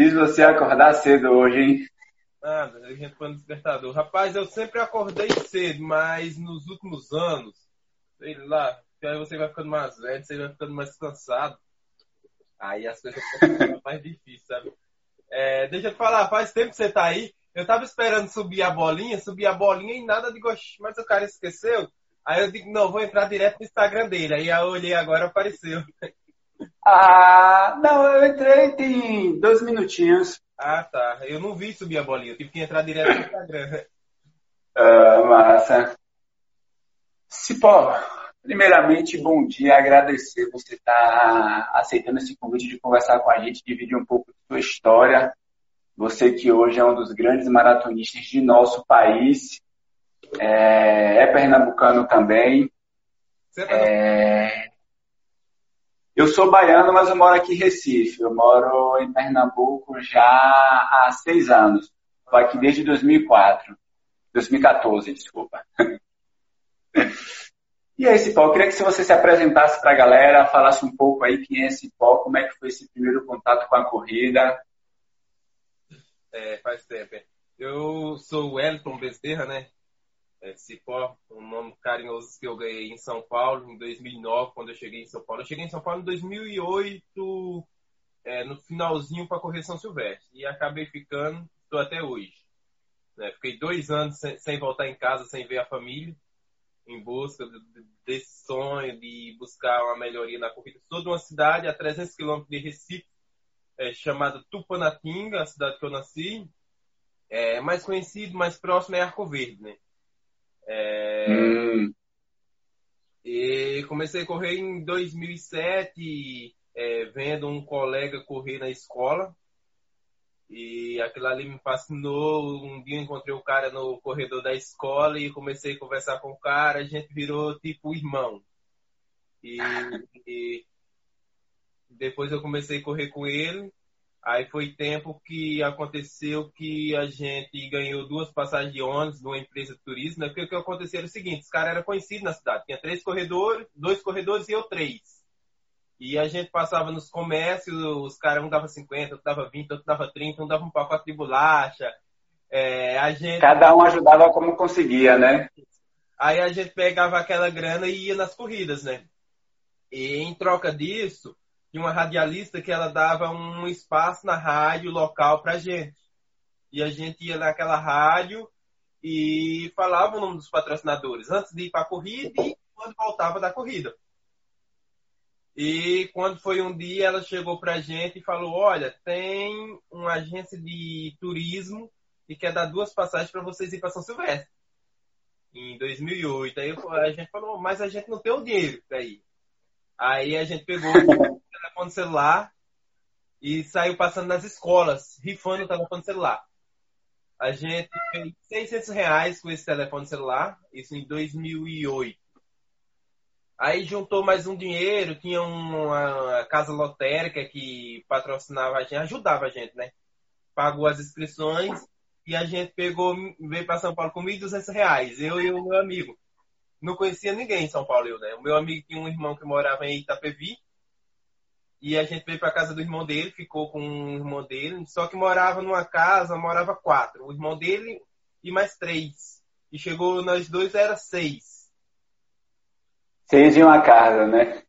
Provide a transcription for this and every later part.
Fiz você acordar cedo hoje, hein? Nada, gente foi no despertador. Rapaz, eu sempre acordei cedo, mas nos últimos anos, sei lá, aí você vai ficando mais velho, você vai ficando mais cansado. Aí as coisas ficam mais difíceis, sabe? É, deixa eu te falar, faz tempo que você tá aí. Eu tava esperando subir a bolinha, subir a bolinha e nada de gosto, mas o cara esqueceu. Aí eu digo, não, vou entrar direto no Instagram dele. Aí eu olhei agora apareceu. Ah, não, eu entrei tem dois minutinhos. Ah, tá. Eu não vi subir a bolinha, eu tive que entrar direto no Instagram. Ah, massa. Cipó, primeiramente, bom dia, agradecer você estar tá aceitando esse convite de conversar com a gente, dividir um pouco da sua história. Você que hoje é um dos grandes maratonistas de nosso país, é, é pernambucano também. Você é, eu sou baiano, mas eu moro aqui em Recife. Eu moro em Pernambuco já há seis anos. Estou aqui desde 2004. 2014, desculpa. E aí, Cipó, eu queria que você se apresentasse para a galera, falasse um pouco aí quem é Cipó, como é que foi esse primeiro contato com a corrida. É, faz tempo. Eu sou o Wellington Bezerra, né? É, Cipó, um nome carinhoso que eu ganhei em São Paulo em 2009, quando eu cheguei em São Paulo. Eu cheguei em São Paulo em 2008, é, no finalzinho para correr São Silvestre, e acabei ficando, estou até hoje. Né? Fiquei dois anos sem, sem, voltar em casa, sem ver a família, em busca desse sonho de buscar uma melhoria na corrida. Sou de uma cidade a 300 quilômetros de Recife, é, chamada Tupanatinga, a cidade que eu nasci. É, mais conhecido, mais próximo é Arco Verde, né? É... Hum. E comecei a correr em 2007, é, vendo um colega correr na escola. E aquilo ali me fascinou. Um dia eu encontrei o cara no corredor da escola e comecei a conversar com o cara. A gente virou tipo irmão. E, e depois eu comecei a correr com ele. Aí foi tempo que aconteceu que a gente ganhou duas passagens de ônibus de uma empresa de turismo, né? Porque o que aconteceu era o seguinte, os caras eram conhecidos na cidade. Tinha três corredores, dois corredores e eu três. E a gente passava nos comércios, os caras, um dava 50, outro dava 20, outro dava 30, um dava um pacote de bolacha. É, a gente... Cada um ajudava como conseguia, né? Aí a gente pegava aquela grana e ia nas corridas, né? E em troca disso, de uma radialista que ela dava um espaço na rádio local pra gente. E a gente ia naquela rádio e falava o nome dos patrocinadores antes de ir para a corrida e quando voltava da corrida. E quando foi um dia, ela chegou para a gente e falou: Olha, tem uma agência de turismo e quer dar duas passagens para vocês ir para São Silvestre. Em 2008. Aí a gente falou: Mas a gente não tem o dinheiro para ir. Aí a gente pegou telefone celular e saiu passando nas escolas, rifando o telefone celular. A gente fez 600 reais com esse telefone celular, isso em 2008. Aí juntou mais um dinheiro, tinha uma casa lotérica que patrocinava a gente, ajudava a gente, né? Pagou as inscrições e a gente pegou, veio para São Paulo com 1.200 reais, eu e o meu amigo. Não conhecia ninguém em São Paulo, eu, né? O meu amigo tinha um irmão que morava em Itapevi, e a gente veio para casa do irmão dele, ficou com o irmão dele, só que morava numa casa, morava quatro. O irmão dele e mais três. E chegou nós dois, era seis. Seis em uma casa, né?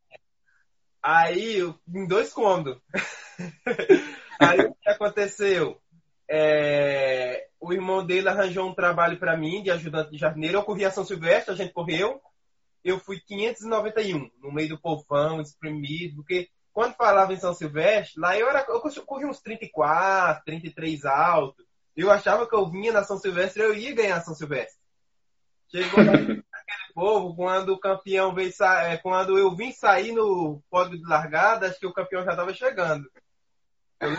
Aí, em dois cômodos. Aí o que aconteceu? É, o irmão dele arranjou um trabalho para mim de ajudante de jardineiro. Eu corri a São Silvestre, a gente correu. Eu fui 591, no meio do povão, espremido, porque quando falava em São Silvestre, lá eu, era, eu corri uns 34, 33 alto. Eu achava que eu vinha na São Silvestre, eu ia ganhar São Silvestre. Chegou aquele povo, quando o campeão veio é, quando eu vim sair no pódio de largada, acho que o campeão já estava chegando. Eu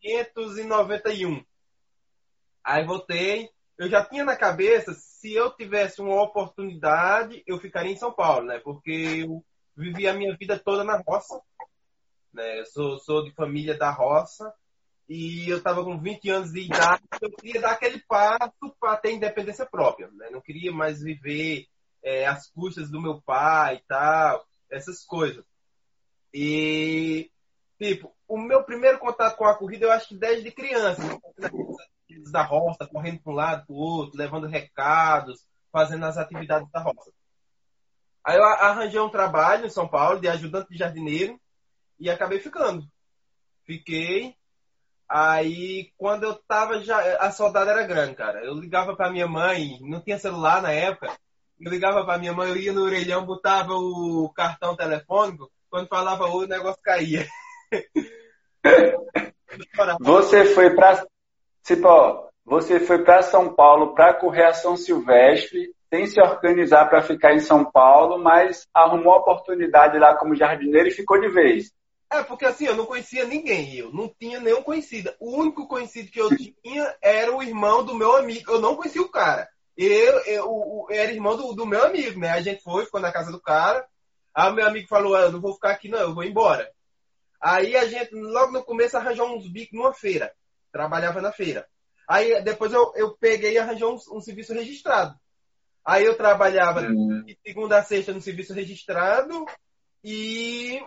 591. Aí voltei, eu já tinha na cabeça, se eu tivesse uma oportunidade, eu ficaria em São Paulo, né? Porque eu vivi a minha vida toda na roça. Né? Eu sou, sou de família da roça e eu estava com 20 anos de idade, eu queria dar aquele passo para ter independência própria. Né? Não queria mais viver é, as custas do meu pai e tal, essas coisas. E Tipo, o meu primeiro contato com a corrida eu acho que desde criança. Da roça, correndo para um lado, para o outro, levando recados, fazendo as atividades da roça. Aí eu arranjei um trabalho em São Paulo de ajudante de jardineiro e acabei ficando. Fiquei. Aí, quando eu tava já. A saudade era grande, cara. Eu ligava pra minha mãe, não tinha celular na época. Eu ligava pra minha mãe, eu ia no orelhão, botava o cartão telefônico. Quando falava o negócio caía. Você foi para Cipó, você foi para São Paulo para correr a São Silvestre, sem se organizar para ficar em São Paulo, mas arrumou a oportunidade lá como jardineiro e ficou de vez. É, porque assim, eu não conhecia ninguém, eu não tinha nenhum conhecido. O único conhecido que eu tinha era o irmão do meu amigo. Eu não conhecia o cara. Eu, eu, eu era irmão do, do, meu amigo, né? A gente foi, ficou na casa do cara. Aí o meu amigo falou, ah, eu não vou ficar aqui não, eu vou embora. Aí a gente, logo no começo, arranjou uns bicos numa feira. Trabalhava na feira. Aí depois eu, eu peguei e arranjei um, um serviço registrado. Aí eu trabalhava uhum. de segunda a sexta no serviço registrado e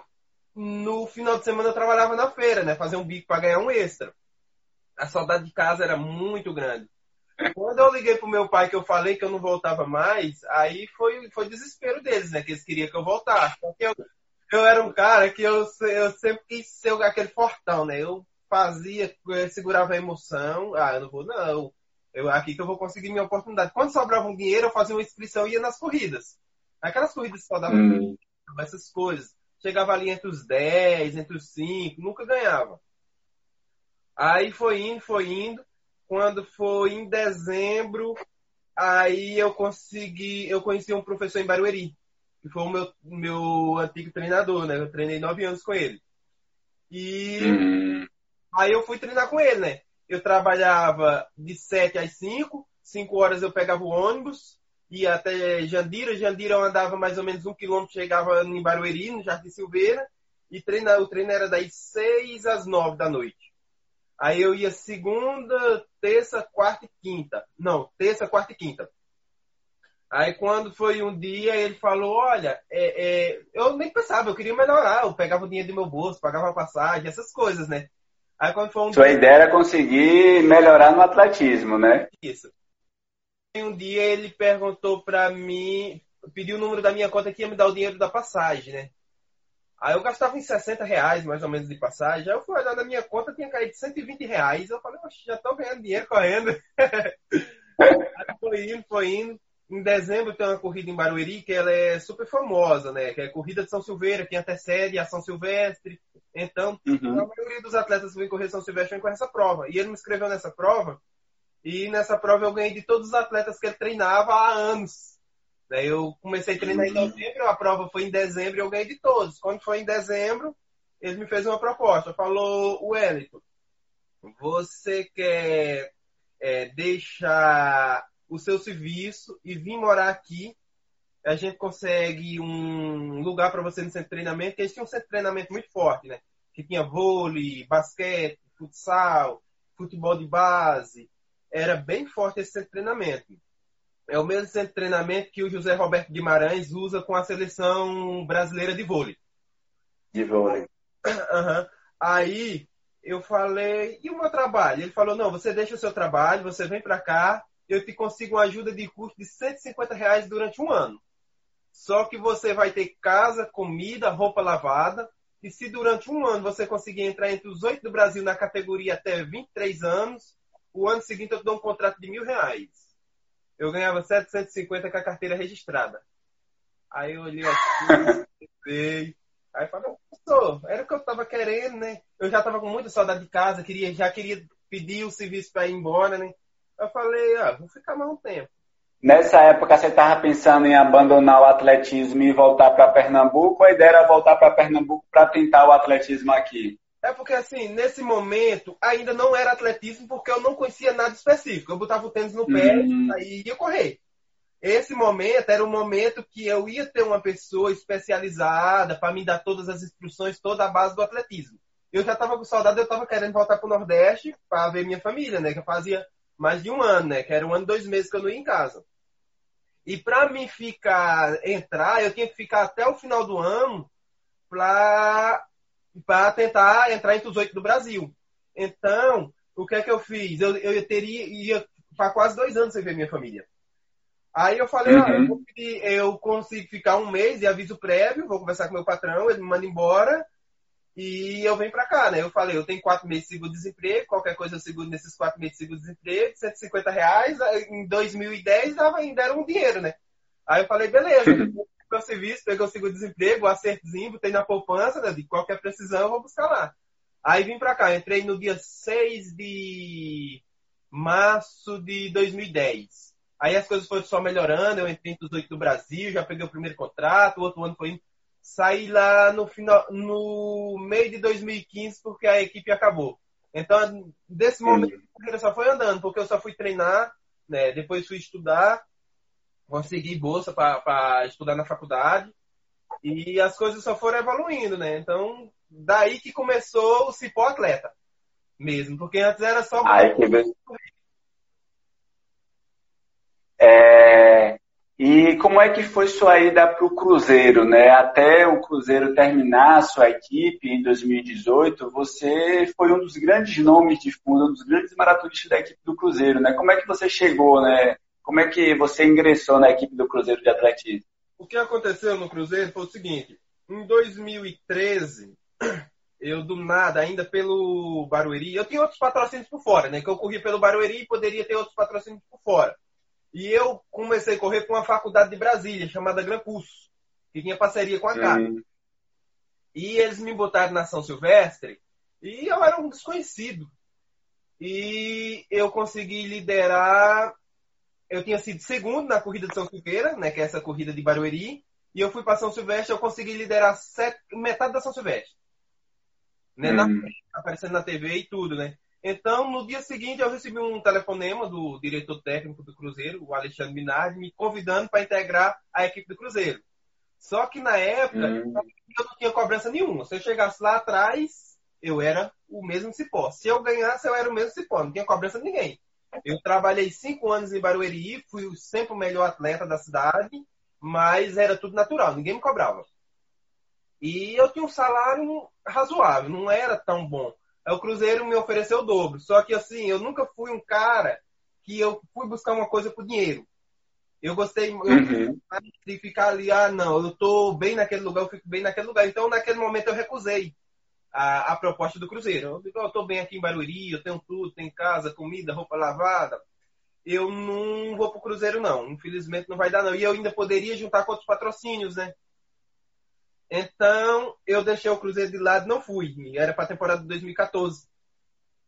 no final de semana eu trabalhava na feira, né? Fazer um bico para ganhar um extra. A saudade de casa era muito grande. Quando eu liguei pro meu pai que eu falei que eu não voltava mais, aí foi, foi desespero deles, né? Que eles queriam que eu voltasse. Porque eu, eu era um cara que eu, eu sempre quis ser aquele fortão, né? Eu fazia, eu segurava a emoção. Ah, eu não vou, não. Eu, aqui que eu vou conseguir minha oportunidade. Quando sobrava um dinheiro, eu fazia uma inscrição e ia nas corridas. Aquelas corridas que só davam hum. essas coisas. Chegava ali entre os 10, entre os 5, nunca ganhava. Aí foi indo, foi indo. Quando foi em dezembro, aí eu consegui, eu conheci um professor em Barueri que foi o meu, meu antigo treinador, né? Eu treinei nove anos com ele. E uhum. aí eu fui treinar com ele, né? Eu trabalhava de sete às cinco, cinco horas eu pegava o ônibus, ia até Jandira, Jandira eu andava mais ou menos um quilômetro, chegava em Barueri, no Jardim Silveira, e treina, o treino era das seis às nove da noite. Aí eu ia segunda, terça, quarta e quinta. Não, terça, quarta e quinta. Aí quando foi um dia, ele falou, olha, é, é, eu nem pensava, eu queria melhorar, eu pegava o dinheiro do meu bolso, pagava a passagem, essas coisas, né? Aí quando foi um Sua dia... ideia era conseguir melhorar no atletismo, né? Isso. Um dia ele perguntou pra mim, pediu o número da minha conta que ia me dar o dinheiro da passagem, né? Aí eu gastava em 60 reais, mais ou menos, de passagem. Aí eu fui olhar na minha conta, tinha caído 120 reais. Eu falei, já tô ganhando dinheiro correndo. Aí foi indo, foi indo. Em dezembro tem uma corrida em Barueri que ela é super famosa, né? Que é a corrida de São Silveira, que antecede a São Silvestre. Então, uhum. a maioria dos atletas que vêm correr São Silvestre vem com essa prova. E ele me inscreveu nessa prova. E nessa prova eu ganhei de todos os atletas que ele treinava há anos. Daí eu comecei a treinar em uhum. novembro, a prova foi em dezembro e eu ganhei de todos. Quando foi em dezembro, ele me fez uma proposta. Falou, Wellington, você quer é, deixar o seu serviço e vir morar aqui, a gente consegue um lugar para você no centro de treinamento, que eles tinham um centro de treinamento muito forte, né? Que tinha vôlei, basquete, futsal, futebol de base. Era bem forte esse centro de treinamento. É o mesmo centro de treinamento que o José Roberto Guimarães usa com a seleção brasileira de vôlei. De vôlei. Uhum. Aí eu falei, e o meu trabalho? Ele falou, não, você deixa o seu trabalho, você vem para cá, eu te consigo uma ajuda de custo de 150 reais durante um ano. Só que você vai ter casa, comida, roupa lavada. E se durante um ano você conseguir entrar entre os oito do Brasil na categoria até 23 anos, o ano seguinte eu te dou um contrato de mil reais. Eu ganhava 750 com a carteira registrada. Aí eu olhei assim, pensei. Aí falei, professor, era o que eu estava querendo, né? Eu já estava com muita saudade de casa, queria, já queria pedir o serviço para ir embora, né? Eu falei, ah, vou ficar mais um tempo. Nessa época você estava pensando em abandonar o atletismo e voltar para Pernambuco, ou a ideia era voltar para Pernambuco para tentar o atletismo aqui? É porque assim, nesse momento ainda não era atletismo porque eu não conhecia nada específico. Eu botava o tênis no pé uhum. e ia correr. Esse momento era o momento que eu ia ter uma pessoa especializada para me dar todas as instruções, toda a base do atletismo. Eu já estava com saudade, eu estava querendo voltar para o Nordeste para ver minha família, né? Que eu fazia mais de um ano, né? Que era um ano e dois meses que eu não ia em casa. E para mim ficar, entrar, eu tinha que ficar até o final do ano para para tentar entrar entre os oito do Brasil. Então, o que é que eu fiz? Eu, eu teria ia para quase dois anos sem ver minha família. Aí eu falei, uhum. ah, eu, eu, consigo ficar um mês de aviso prévio, vou conversar com meu patrão, ele me manda embora e eu venho para cá, né? Eu falei, eu tenho quatro meses de seguro-desemprego, qualquer coisa eu seguro nesses quatro meses de seguro-desemprego, 150 reais, em 2010 dava, ainda era um dinheiro, né? Aí eu falei, beleza, meu serviço, peguei o seguro-desemprego, o acertozinho, botei na poupança, né? De qualquer precisão eu vou buscar lá. Aí vim para cá, entrei no dia 6 de março de 2010. Aí as coisas foram só melhorando, eu entrei entre os oito do Brasil, já peguei o primeiro contrato, o outro ano foi saí lá no final, no meio de 2015 porque a equipe acabou. Então, desse momento, carreira só foi andando, porque eu só fui treinar, né? Depois fui estudar, consegui bolsa para estudar na faculdade e as coisas só foram evoluindo, né? Então, daí que começou o Cipó Atleta mesmo, porque antes era só Ai, que é, e como é que foi sua ida para o Cruzeiro, né? Até o Cruzeiro terminar a sua equipe em 2018, você foi um dos grandes nomes de fundo, um dos grandes maratonistas da equipe do Cruzeiro, né? Como é que você chegou, né? Como é que você ingressou na equipe do Cruzeiro de atletismo? O que aconteceu no Cruzeiro foi o seguinte: em 2013, eu do nada, ainda pelo Barueri, eu tinha outros patrocínios por fora, né? Que eu corri pelo Barueri e poderia ter outros patrocínios por fora. E eu comecei a correr com uma faculdade de Brasília, chamada Gran Curso, que tinha parceria com a CAP. E eles me botaram na São Silvestre e eu era um desconhecido. E eu consegui liderar. Eu tinha sido segundo na corrida de São Silveira, né, que é essa corrida de Barueri, e eu fui para São Silvestre, eu consegui liderar sete, metade da São Silvestre. Né, uhum. na, aparecendo na TV e tudo, né? Então, no dia seguinte, eu recebi um telefonema do diretor técnico do Cruzeiro, o Alexandre Minardi, me convidando para integrar a equipe do Cruzeiro. Só que na época, hum. eu não tinha cobrança nenhuma. Se eu chegasse lá atrás, eu era o mesmo cipó. Se eu ganhasse, eu era o mesmo cipó. Não tinha cobrança de ninguém. Eu trabalhei cinco anos em Barueri, fui sempre o melhor atleta da cidade, mas era tudo natural, ninguém me cobrava. E eu tinha um salário razoável, não era tão bom o Cruzeiro me ofereceu o dobro. Só que assim, eu nunca fui um cara que eu fui buscar uma coisa por dinheiro. Eu gostei uhum. de ficar ali, ah, não, eu tô bem naquele lugar, eu fico bem naquele lugar. Então, naquele momento, eu recusei a, a proposta do Cruzeiro. Eu digo, eu tô bem aqui em Barueri, eu tenho tudo, tenho casa, comida, roupa lavada. Eu não vou pro Cruzeiro, não. Infelizmente, não vai dar, não. E eu ainda poderia juntar com outros patrocínios, né? Então, eu deixei o Cruzeiro de lado não fui. Era para a temporada de 2014.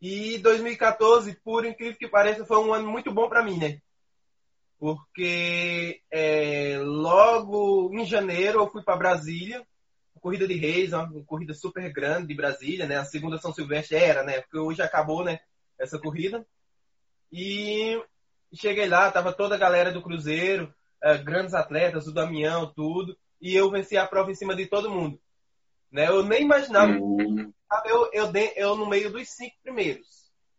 E 2014, por incrível que pareça, foi um ano muito bom para mim, né? Porque é, logo em janeiro eu fui para Brasília, corrida de reis, uma corrida super grande de Brasília, né? A segunda São Silvestre era, né? Porque hoje acabou, né? Essa corrida. E cheguei lá, tava toda a galera do Cruzeiro, é, grandes atletas, o Damião, tudo e eu venci a prova em cima de todo mundo. Né? Eu nem imaginava. Uhum. Eu, eu, eu no meio dos cinco primeiros.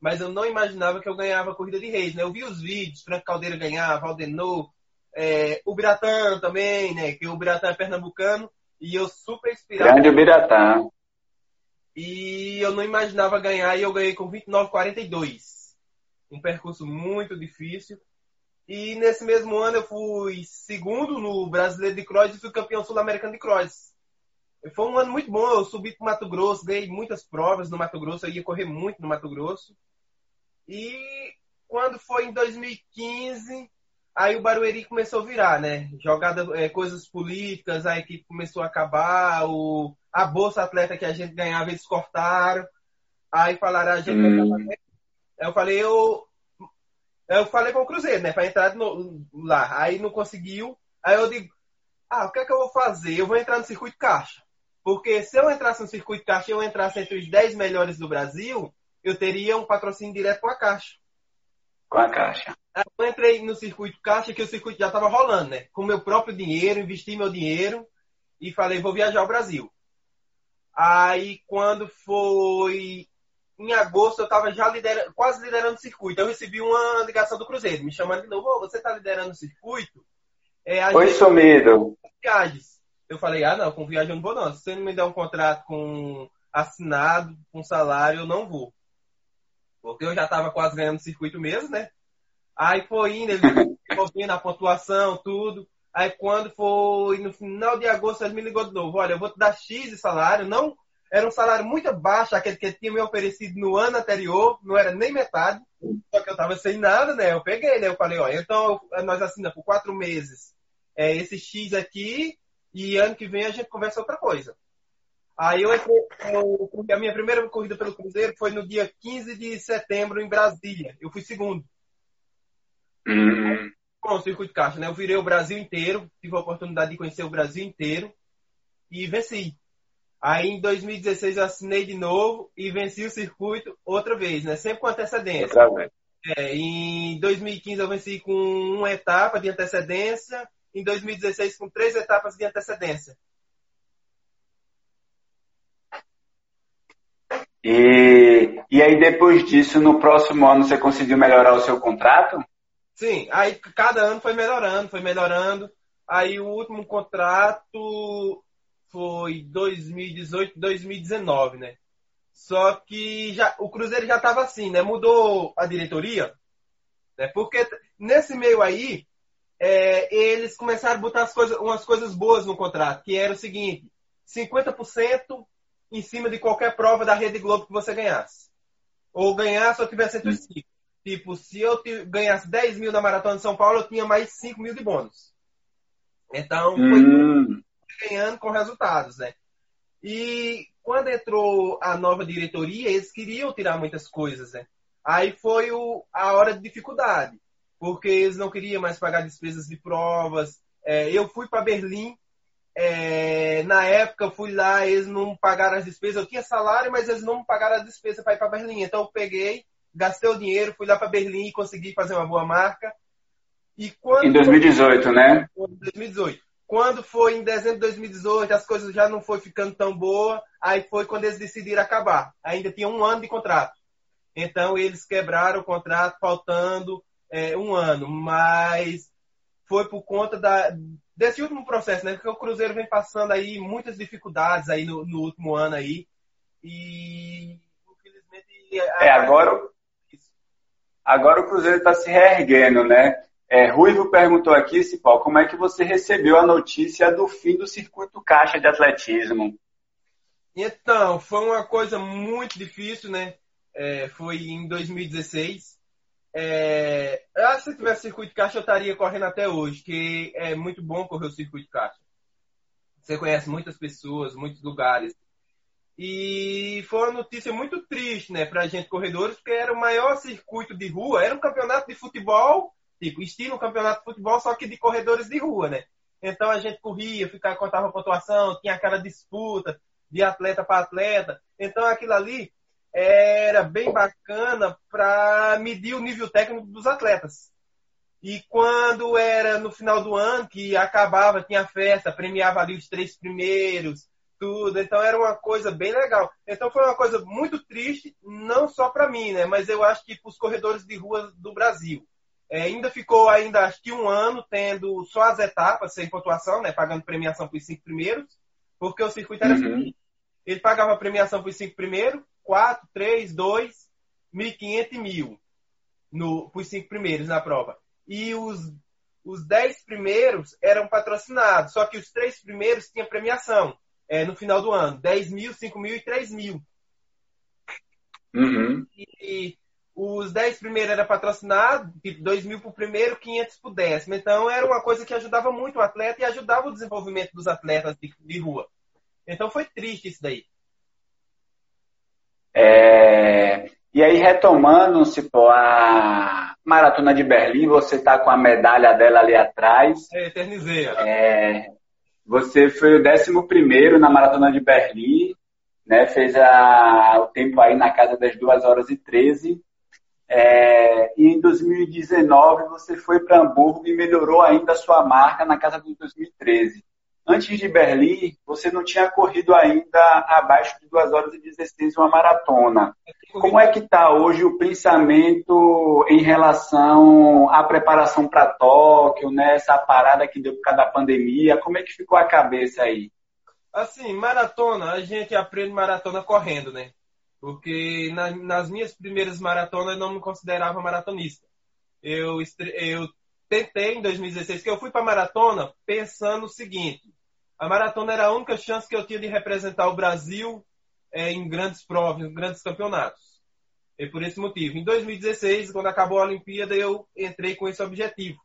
Mas eu não imaginava que eu ganhava a corrida de reis. Né? Eu vi os vídeos, Franco Caldeira ganhava, Aldenor, é, o Biratã também, né? Que o Biratã é pernambucano. E eu super inspirado. Grande Biratã. E eu não imaginava ganhar e eu ganhei com 29,42. Um percurso muito difícil. E nesse mesmo ano eu fui segundo no Brasileiro de Cross e fui campeão sul-americano de Cross. Foi um ano muito bom, eu subi para o Mato Grosso, ganhei muitas provas no Mato Grosso, eu ia correr muito no Mato Grosso. E quando foi em 2015, aí o Barueri começou a virar, né? Jogada, é, coisas políticas, a equipe começou a acabar, o, a bolsa atleta que a gente ganhava eles cortaram. Aí falaram, a gente hum. Eu falei, eu, eu falei com o Cruzeiro, né? Pra entrar no, lá. Aí não conseguiu. Aí eu digo, ah, o que é que eu vou fazer? Eu vou entrar no circuito caixa. Porque se eu entrasse no circuito caixa e eu entrasse entre os 10 melhores do Brasil, eu teria um patrocínio direto com a caixa. Com a caixa. Aí eu entrei no circuito caixa, que o circuito já estava rolando, né? Com meu próprio dinheiro, investi meu dinheiro e falei, vou viajar ao Brasil. Aí quando foi em agosto eu estava já liderando, quase liderando o circuito. Eu recebi uma ligação do Cruzeiro, me chamando de novo, oh, você está liderando o circuito? É, Oi, gente... sumido. Viagens. Eu falei, ah, não, com viagem eu não vou não. Se você não me der um contrato com assinado, com salário, eu não vou. Porque eu já estava quase ganhando o circuito mesmo, né? Aí foi indo, ele vendo a pontuação, tudo. Aí quando foi no final de agosto, ele me ligou de novo. Olha, eu vou te dar X de salário. Não, era um salário muito baixo, aquele que ele tinha me oferecido no ano anterior, não era nem metade. Só que eu tava sem nada, né? Eu peguei, né? Eu falei, ó, então nós assinamos por quatro meses é, esse X aqui e ano que vem a gente conversa outra coisa. Aí eu entrei, eu, a minha primeira corrida pelo Cruzeiro foi no dia 15 de setembro em Brasília. Eu fui segundo. Uhum. Com o circuito caixa, né? Eu virei o Brasil inteiro, tive a oportunidade de conhecer o Brasil inteiro e venci. Aí em 2016 eu assinei de novo e venci o circuito outra vez, né? Sempre com antecedência. É, em 2015 eu venci com uma etapa de antecedência, em 2016 com três etapas de antecedência. E, e aí depois disso, no próximo ano, você conseguiu melhorar o seu contrato? Sim, aí cada ano foi melhorando, foi melhorando. Aí o último contrato foi 2018, 2019, né? Só que já, o Cruzeiro já estava assim, né? Mudou a diretoria, né? Porque nesse meio aí, é, eles começaram a botar as coisas, umas coisas boas no contrato, que era o seguinte, 50% em cima de qualquer prova da Rede Globo que você ganhasse. Ou ganhasse ou tivesse entre os cinco. Tipo, se eu ganhasse 10 mil na Maratona de São Paulo, eu tinha mais 5 mil de bônus. Então, foi hum. ganhando com resultados, né? E quando entrou a nova diretoria, eles queriam tirar muitas coisas, né? Aí foi o, a hora de dificuldade, porque eles não queriam mais pagar despesas de provas. É, eu fui para Berlim, é, na época eu fui lá, eles não pagaram as despesas. Eu tinha salário, mas eles não pagaram as despesas para ir para Berlim. Então eu peguei, gastei o dinheiro, fui lá para Berlim e consegui fazer uma boa marca. E quando em 2018, foi... né? Em 2018. Quando foi em dezembro de 2018, as coisas já não foi ficando tão boa, aí foi quando eles decidiram acabar. Ainda tinha um ano de contrato. Então eles quebraram o contrato faltando é, um ano, mas foi por conta da, desse último processo, né? Porque o Cruzeiro vem passando aí muitas dificuldades aí no, no último ano aí e infelizmente é agora agora o Cruzeiro está se reerguendo, né? É, Ruivo perguntou aqui, Cipó, como é que você recebeu a notícia do fim do circuito caixa de atletismo? Então, foi uma coisa muito difícil, né? É, foi em 2016. É, se tivesse circuito caixa, eu estaria correndo até hoje, que é muito bom correr o circuito caixa. Você conhece muitas pessoas, muitos lugares. E foi uma notícia muito triste, né, pra gente corredores, porque era o maior circuito de rua, era um campeonato de futebol Tipo, estilo um campeonato de futebol, só que de corredores de rua, né? Então a gente corria, ficava, contava pontuação, tinha aquela disputa de atleta para atleta. Então aquilo ali era bem bacana para medir o nível técnico dos atletas. E quando era no final do ano, que acabava, tinha festa, premiava ali os três primeiros, tudo. Então era uma coisa bem legal. Então foi uma coisa muito triste, não só para mim, né? Mas eu acho que para os corredores de rua do Brasil. É, ainda ficou ainda acho que um ano tendo só as etapas sem pontuação, né, pagando premiação para os cinco primeiros, porque o circuito era uhum. assim. Ele pagava premiação para os cinco primeiros, quatro, três, dois, mil e quinhentos e mil no, para os cinco primeiros na prova. E os, os dez primeiros eram patrocinados, só que os três primeiros tinham premiação é, no final do ano, dez mil, cinco mil e três mil. Uhum. E, os 10 primeiros era patrocinado, tipo 2 mil para o primeiro, 500 para o décimo. Então era uma coisa que ajudava muito o atleta e ajudava o desenvolvimento dos atletas de, de rua. Então foi triste isso daí. É... E aí, retomando-se a Maratona de Berlim, você está com a medalha dela ali atrás. É, eternizei. É... Você foi o 11 na Maratona de Berlim, né? fez a... o tempo aí na casa das 2 horas e 13. É, e em 2019 você foi para Hamburgo e melhorou ainda a sua marca na casa de 2013. Antes de Berlim, você não tinha corrido ainda abaixo de 2 horas e 16 uma maratona. Como é que está hoje o pensamento em relação à preparação para Tóquio, né? essa parada que deu por causa da pandemia? Como é que ficou a cabeça aí? Assim, maratona, a gente aprende maratona correndo, né? Porque na, nas minhas primeiras maratonas eu não me considerava maratonista. Eu, eu tentei em 2016, que eu fui para maratona pensando o seguinte: a maratona era a única chance que eu tinha de representar o Brasil é, em grandes provas, em grandes campeonatos. E por esse motivo. Em 2016, quando acabou a Olimpíada, eu entrei com esse objetivo.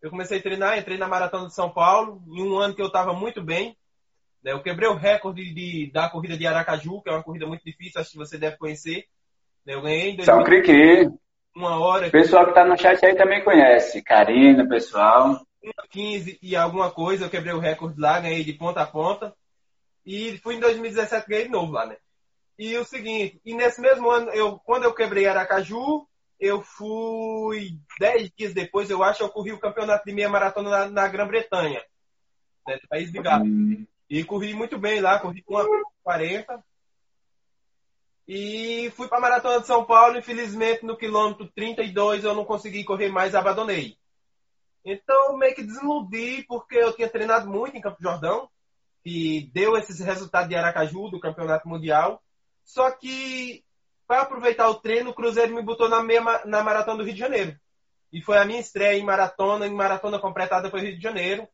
Eu comecei a treinar, entrei na Maratona de São Paulo, em um ano que eu estava muito bem. Né? Eu quebrei o recorde de, da corrida de Aracaju, que é uma corrida muito difícil, acho que você deve conhecer. Né? Eu ganhei em 2000, São Criqui. Uma hora. O pessoal que está no chat aí também conhece. Karina, pessoal. 15 e alguma coisa, eu quebrei o recorde lá, ganhei de ponta a ponta. E fui em 2017, ganhei de novo lá, né? E o seguinte, e nesse mesmo ano, eu, quando eu quebrei Aracaju, eu fui dez dias depois, eu acho, eu corri o campeonato de meia maratona na, na Grã-Bretanha, né, do país de Gales. Hum. E corri muito bem lá, corri com 40. E fui para a Maratona de São Paulo, infelizmente no quilômetro 32 eu não consegui correr mais, abandonei. Então meio que desiludi, porque eu tinha treinado muito em Campo Jordão, que deu esses resultados de Aracaju, do Campeonato Mundial. Só que, para aproveitar o treino, o Cruzeiro me botou na, meia, na Maratona do Rio de Janeiro. E foi a minha estreia em maratona, em maratona completada foi Rio de Janeiro.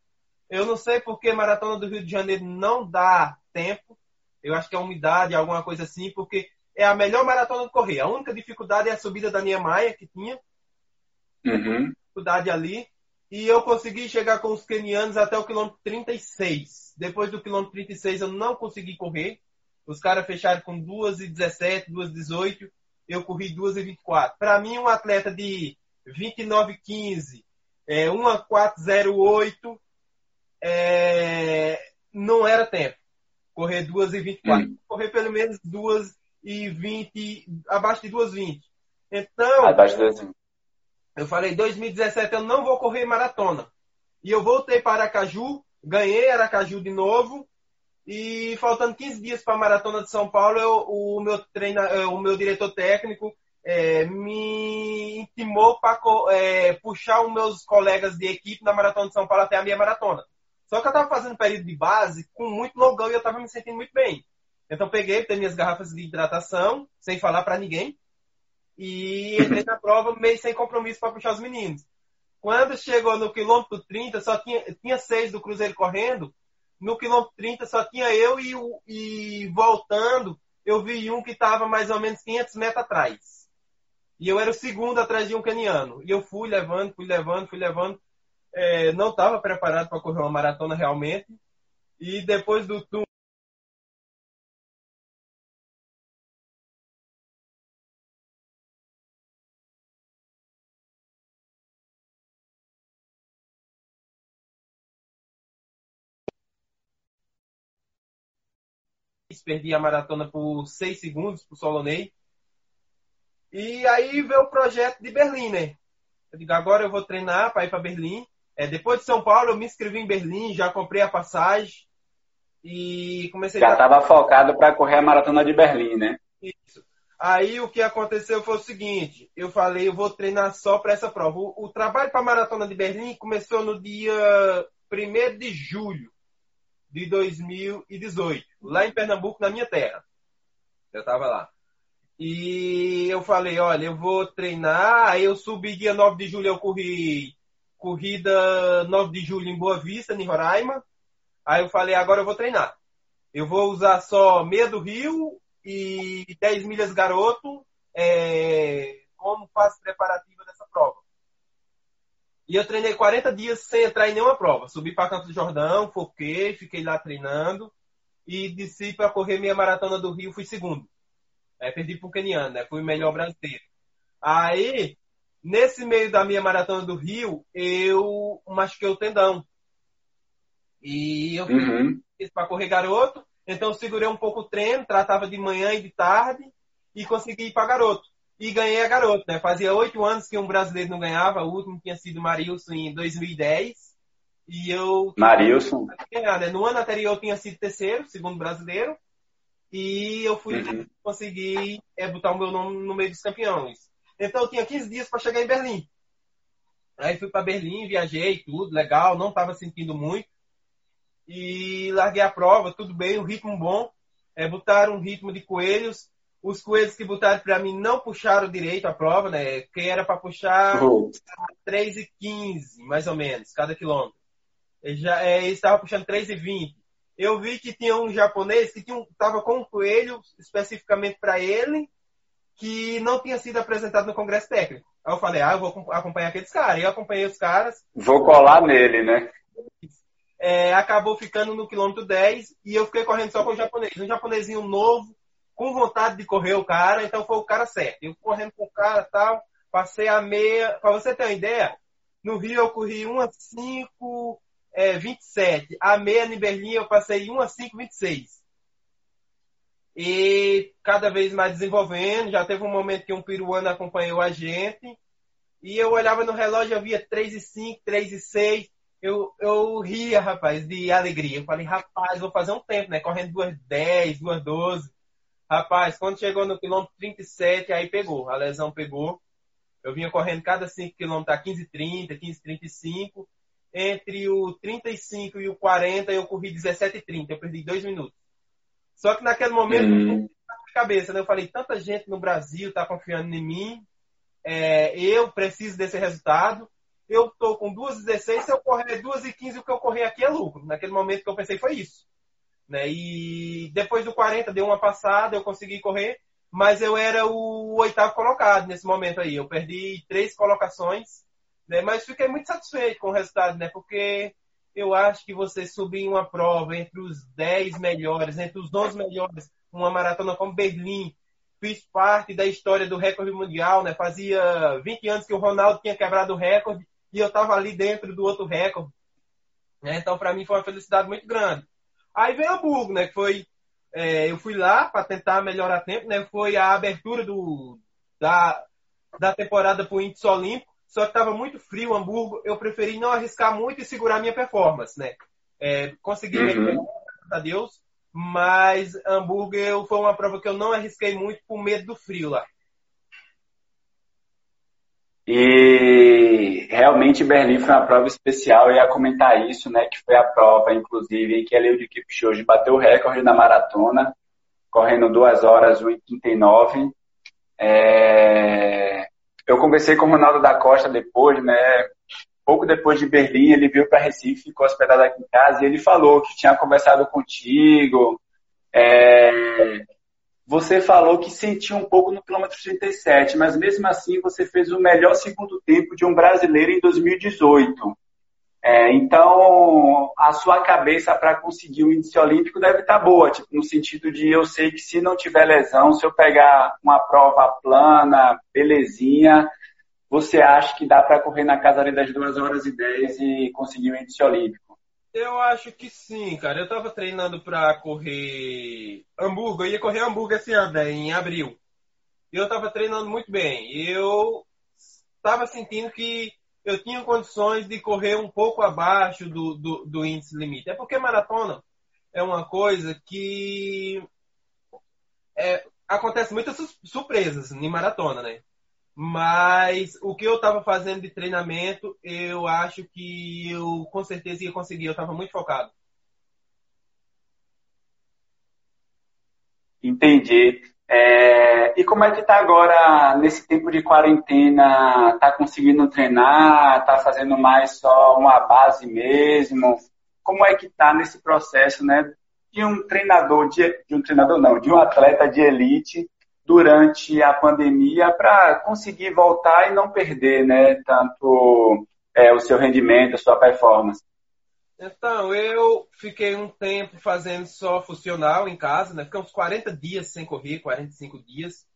Eu não sei porque maratona do Rio de Janeiro não dá tempo. Eu acho que é umidade, alguma coisa assim, porque é a melhor maratona de correr. A única dificuldade é a subida da minha maia que tinha. Uhum. Dificuldade ali. E eu consegui chegar com os kenianos até o quilômetro 36. Depois do quilômetro 36 eu não consegui correr. Os caras fecharam com 2,17, 2,18. Eu corri 2,24. Para mim, um atleta de 29,15, é, 1,408, é, não era tempo. Correr 2,24. Hum. Correr pelo menos 2,20, abaixo de 2,20. Então, abaixo de 2,20. Eu falei, 2017 eu não vou correr maratona. E eu voltei para Aracaju, ganhei Aracaju de novo. E faltando 15 dias para a maratona de São Paulo, eu, o, meu treina, é, o meu diretor técnico é, me intimou para é, puxar os meus colegas de equipe na maratona de São Paulo até a minha maratona. Só que eu estava fazendo período de base com muito longão e eu estava me sentindo muito bem. Então peguei, tenho minhas garrafas de hidratação, sem falar para ninguém e entrei na prova meio sem compromisso para puxar os meninos. Quando chegou no quilômetro 30, só tinha, tinha seis do Cruzeiro correndo. No quilômetro 30 só tinha eu e, e voltando, eu vi um que estava mais ou menos 500 metros atrás. E eu era o segundo atrás de um caniano. E eu fui levando, fui levando, fui levando. É, não estava preparado para correr uma maratona realmente. E depois do, do perdi a maratona por 6 segundos pro Solonei. E aí veio o projeto de Berlim, né? Eu digo, agora eu vou treinar para ir para Berlim. É, depois de São Paulo, eu me inscrevi em Berlim, já comprei a passagem e comecei Já estava a... focado para correr a maratona de Berlim, né? Isso. Aí o que aconteceu foi o seguinte: eu falei, eu vou treinar só para essa prova. O, o trabalho para a maratona de Berlim começou no dia 1 de julho de 2018, lá em Pernambuco, na minha terra. Eu estava lá. E eu falei, olha, eu vou treinar. Aí eu subi dia 9 de julho, eu corri corrida 9 de julho em Boa Vista, em Roraima. Aí eu falei, agora eu vou treinar. Eu vou usar só meia do Rio e 10 milhas garoto é, como dessa prova. E eu treinei 40 dias sem entrar em nenhuma prova. Subi para Canto do Jordão, foquei, fiquei lá treinando e desci para correr minha maratona do Rio, fui segundo. É, perdi para o Keniano, né? Fui o melhor brasileiro. Aí, nesse meio da minha maratona do Rio, eu machuquei o tendão. E eu uhum. fiz para correr garoto, então segurei um pouco o treino, tratava de manhã e de tarde e consegui ir para garoto e ganhei a garota, né? Fazia oito anos que um brasileiro não ganhava, o último tinha sido Marilson em 2010. E eu. Marilson. Ganhar, né? No ano anterior eu tinha sido terceiro, segundo brasileiro. E eu fui uhum. conseguir é, botar o meu nome no meio dos campeões. Então eu tinha 15 dias para chegar em Berlim. Aí fui para Berlim, viajei, tudo legal, não estava sentindo muito. e larguei a prova, tudo bem, um ritmo bom. É, botaram um ritmo de coelhos. Os coelhos que botaram para mim não puxaram direito a prova, né? Que era para puxar oh. 3,15, mais ou menos, cada quilômetro. Ele já é, estava puxando 3,20. Eu vi que tinha um japonês que estava com um coelho especificamente para ele, que não tinha sido apresentado no congresso técnico. Aí eu falei, ah, eu vou acompanhar aqueles caras. E eu acompanhei os caras. Vou colar nele, né? É, acabou ficando no quilômetro 10 e eu fiquei correndo só com o japonês. Um japonesinho novo, com vontade de correr o cara, então foi o cara certo. Eu correndo com o cara tal, passei a meia. Para você ter uma ideia, no Rio eu corri 1 a 5, é, 27. A meia em Berlim eu passei 1 a 5, 26. E cada vez mais desenvolvendo. Já teve um momento que um peruano acompanhou a gente. E eu olhava no relógio, eu via 3 e 5, 3 e 6. Eu, eu ria, rapaz, de alegria. Eu falei, rapaz, vou fazer um tempo, né? Correndo 2 10, 2 12. Rapaz, quando chegou no quilômetro 37, aí pegou. A lesão pegou. Eu vinha correndo cada 5 quilômetros a 15 30, 15 35 entre o 35 e o 40 eu corri 17 e 30, eu perdi dois minutos. Só que naquele momento hum. eu cabeça, né? Eu falei, tanta gente no Brasil está confiando em mim, é, eu preciso desse resultado. Eu tô com 2,16, se eu correr 2,15, o que eu correr aqui é lucro. Naquele momento que eu pensei foi isso. Né? E depois do 40 deu uma passada, eu consegui correr, mas eu era o oitavo colocado nesse momento aí. Eu perdi três colocações né? Mas fiquei muito satisfeito com o resultado, né? Porque eu acho que você subir uma prova entre os 10 melhores, entre os 12 melhores, uma maratona como Berlim, fiz parte da história do recorde mundial, né? Fazia 20 anos que o Ronaldo tinha quebrado o recorde e eu estava ali dentro do outro recorde. Né? Então, para mim, foi uma felicidade muito grande. Aí veio Hamburgo, né? Que foi, é, eu fui lá para tentar melhorar tempo, né? Foi a abertura do, da, da temporada para o índice olímpico só que estava muito frio o Hamburgo, eu preferi não arriscar muito e segurar minha performance, né? É, consegui uhum. graças a Deus, mas Hamburgo eu, foi uma prova que eu não arrisquei muito por medo do frio lá. E realmente Berlim foi uma prova especial, eu ia comentar isso, né? Que foi a prova, inclusive, em que a Eliud Kipchoge bateu o recorde da maratona, correndo 2 horas 1,39. É... Eu conversei com o Ronaldo da Costa depois, né? Pouco depois de Berlim, ele veio para Recife, ficou hospedado aqui em casa e ele falou que tinha conversado contigo. É... Você falou que sentiu um pouco no quilômetro 37, mas mesmo assim você fez o melhor segundo tempo de um brasileiro em 2018. É, então, a sua cabeça para conseguir o índice olímpico deve estar tá boa, tipo, no sentido de eu sei que se não tiver lesão, se eu pegar uma prova plana, belezinha, você acha que dá para correr na casa das 2 horas e 10 e conseguir o índice olímpico? Eu acho que sim, cara. Eu estava treinando para correr Hamburgo, eu ia correr Hamburgo esse ano, né, em abril. E eu estava treinando muito bem. Eu estava sentindo que eu tinha condições de correr um pouco abaixo do, do, do índice limite. É porque maratona é uma coisa que é, acontece muitas surpresas em maratona, né? Mas o que eu estava fazendo de treinamento, eu acho que eu com certeza ia conseguir. Eu estava muito focado. Entendi. É, e como é que tá agora nesse tempo de quarentena? Tá conseguindo treinar? Tá fazendo mais só uma base mesmo? Como é que tá nesse processo, né? De um treinador, de, de um treinador não, de um atleta de elite durante a pandemia para conseguir voltar e não perder, né? Tanto é, o seu rendimento, a sua performance. Então, eu fiquei um tempo fazendo só funcional em casa, né? Fiquei uns 40 dias sem correr, 45 dias.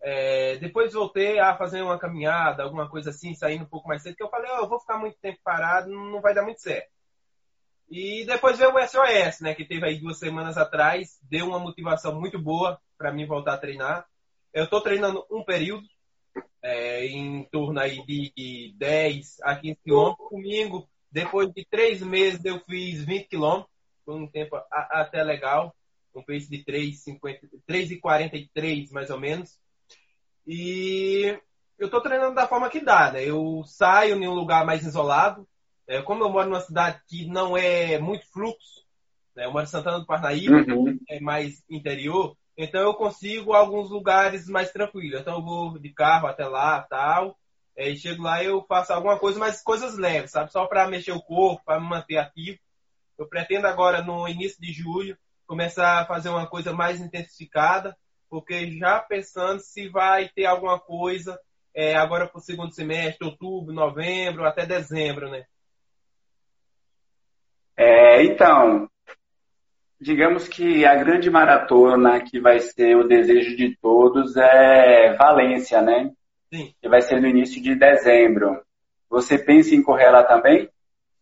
É, depois voltei a fazer uma caminhada, alguma coisa assim, saindo um pouco mais cedo, que eu falei, oh, eu vou ficar muito tempo parado, não vai dar muito certo. E depois veio o SOS, né, que teve aí duas semanas atrás, deu uma motivação muito boa para mim voltar a treinar. Eu estou treinando um período, é, em torno aí de 10 a 15 quilômetros, domingo, depois de três meses eu fiz 20 quilômetros, foi um tempo até legal, um pace de 3,43 mais ou menos. E eu estou treinando da forma que dá, né? Eu saio em um lugar mais isolado. É, como eu moro numa cidade que não é muito fluxo, Né? Eu moro em Santana do Parnaíba, uhum. é mais interior, então eu consigo alguns lugares mais tranquilos. Então eu vou de carro até lá, tal. É, e chego lá eu faço alguma coisa, mas coisas leves, sabe? Só para mexer o corpo, para me manter ativo. Eu pretendo agora, no início de julho, começar a fazer uma coisa mais intensificada, porque já pensando se vai ter alguma coisa é, agora para o segundo semestre, outubro, novembro, até dezembro, né? É, então, digamos que a grande maratona que vai ser o desejo de todos é Valência, né? Sim. Que vai ser no início de dezembro. Você pensa em correr lá também?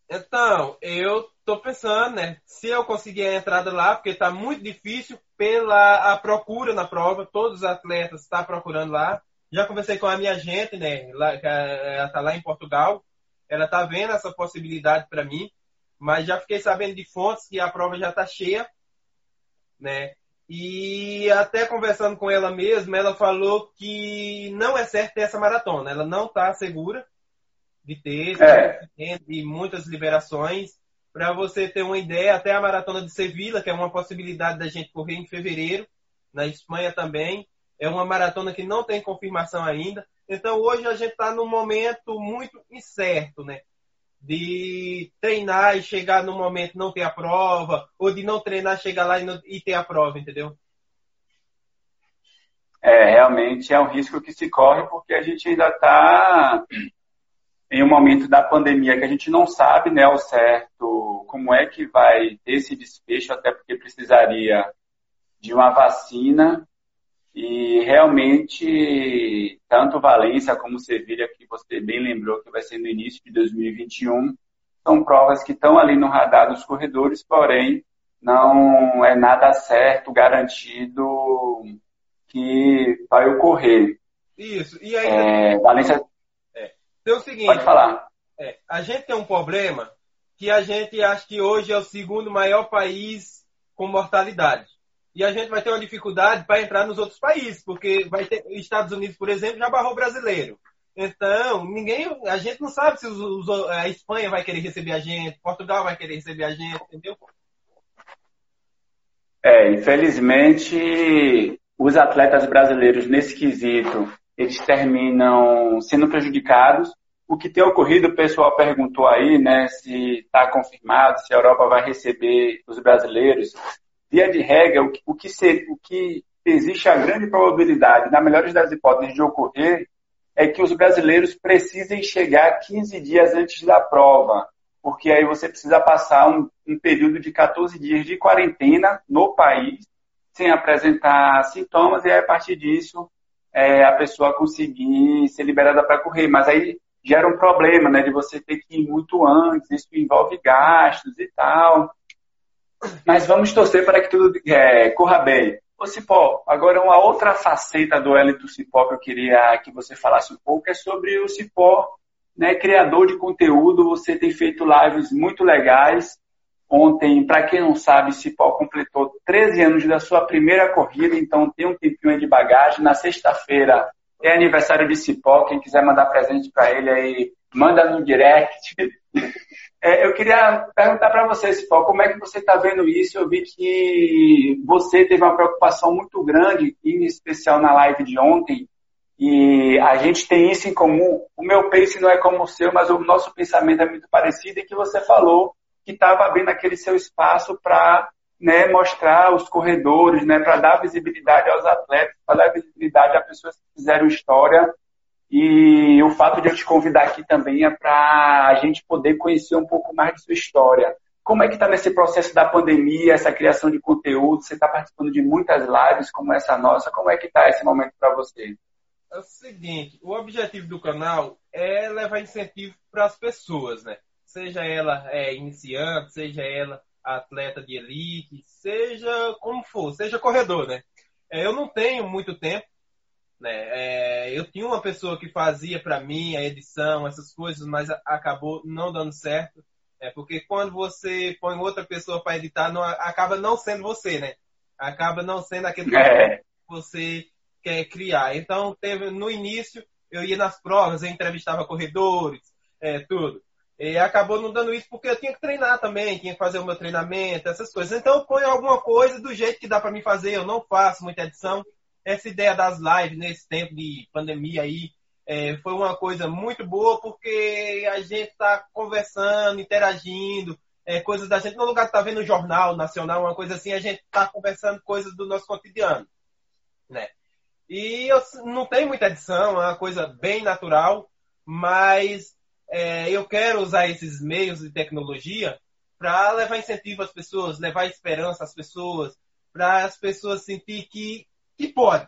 Então, eu tô pensando, né? Se eu conseguir a entrada lá, porque tá muito difícil pela a procura na prova, todos os atletas estão tá procurando lá. Já conversei com a minha gente, né? Lá, ela tá lá em Portugal. Ela tá vendo essa possibilidade para mim mas já fiquei sabendo de fontes que a prova já está cheia, né? E até conversando com ela mesma, ela falou que não é certo ter essa maratona, ela não está segura de ter é. de muitas liberações. Para você ter uma ideia, até a maratona de Sevilha, que é uma possibilidade da gente correr em fevereiro, na Espanha também, é uma maratona que não tem confirmação ainda. Então hoje a gente está num momento muito incerto, né? De treinar e chegar no momento não ter a prova, ou de não treinar, chegar lá e, não, e ter a prova, entendeu? É, realmente é um risco que se corre porque a gente ainda está em um momento da pandemia que a gente não sabe né, ao certo como é que vai ter esse desfecho, até porque precisaria de uma vacina e realmente, tanto Valência como Sevilha, que você bem lembrou que vai ser no início de 2021, são provas que estão ali no radar dos corredores, porém não é nada certo, garantido que vai ocorrer. Isso. E aí, é, Valência. É. Tem o seguinte. Pode falar. É, a gente tem um problema que a gente acha que hoje é o segundo maior país com mortalidade e a gente vai ter uma dificuldade para entrar nos outros países, porque vai ter Estados Unidos, por exemplo, já barrou brasileiro. Então, ninguém, a gente não sabe se os, os, a Espanha vai querer receber a gente, Portugal vai querer receber a gente, entendeu? É, infelizmente, os atletas brasileiros nesse quesito, eles terminam sendo prejudicados. O que tem ocorrido, o pessoal perguntou aí, né, se está confirmado, se a Europa vai receber os brasileiros via de regra, o que, o que, ser, o que existe a grande probabilidade, na melhor das hipóteses, de ocorrer, é que os brasileiros precisem chegar 15 dias antes da prova, porque aí você precisa passar um, um período de 14 dias de quarentena no país, sem apresentar sintomas, e aí, a partir disso é, a pessoa conseguir ser liberada para correr. Mas aí gera um problema, né, de você ter que ir muito antes, isso envolve gastos e tal. Mas vamos torcer para que tudo é, corra bem. Ô Cipó, agora uma outra faceta do Elito Cipó que eu queria que você falasse um pouco é sobre o Cipó, né, criador de conteúdo. Você tem feito lives muito legais. Ontem, para quem não sabe, Cipó completou 13 anos da sua primeira corrida, então tem um tempinho de bagagem. Na sexta-feira é aniversário de Cipó. Quem quiser mandar presente para ele aí, manda no direct. É, eu queria perguntar para você, Cipó, como é que você está vendo isso? Eu vi que você teve uma preocupação muito grande, em especial na live de ontem, e a gente tem isso em comum. O meu pace não é como o seu, mas o nosso pensamento é muito parecido e que você falou que estava abrindo aquele seu espaço para né, mostrar os corredores, né, para dar visibilidade aos atletas, para dar visibilidade a pessoas que fizeram história e o fato de eu te convidar aqui também é para a gente poder conhecer um pouco mais de sua história. Como é que está nesse processo da pandemia, essa criação de conteúdo? Você está participando de muitas lives como essa nossa. Como é que está esse momento para você? É o seguinte, o objetivo do canal é levar incentivo para as pessoas, né? Seja ela é, iniciante, seja ela atleta de elite, seja como for, seja corredor, né? É, eu não tenho muito tempo né? É, eu tinha uma pessoa que fazia para mim a edição, essas coisas, mas acabou não dando certo. É porque quando você põe outra pessoa para editar, não, acaba não sendo você, né? Acaba não sendo aquele é. que você quer criar. Então, teve no início, eu ia nas provas, eu entrevistava corredores, é, tudo. E acabou não dando isso porque eu tinha que treinar também, tinha que fazer o meu treinamento, essas coisas. Então eu ponho alguma coisa do jeito que dá para mim fazer, eu não faço muita edição. Essa ideia das lives nesse tempo de pandemia aí é, foi uma coisa muito boa porque a gente está conversando, interagindo, é, coisas da gente, no lugar de estar tá vendo jornal nacional, uma coisa assim, a gente está conversando coisas do nosso cotidiano, né? E eu não tenho muita edição, é uma coisa bem natural, mas é, eu quero usar esses meios de tecnologia para levar incentivo às pessoas, levar esperança às pessoas, para as pessoas sentir que, que pode.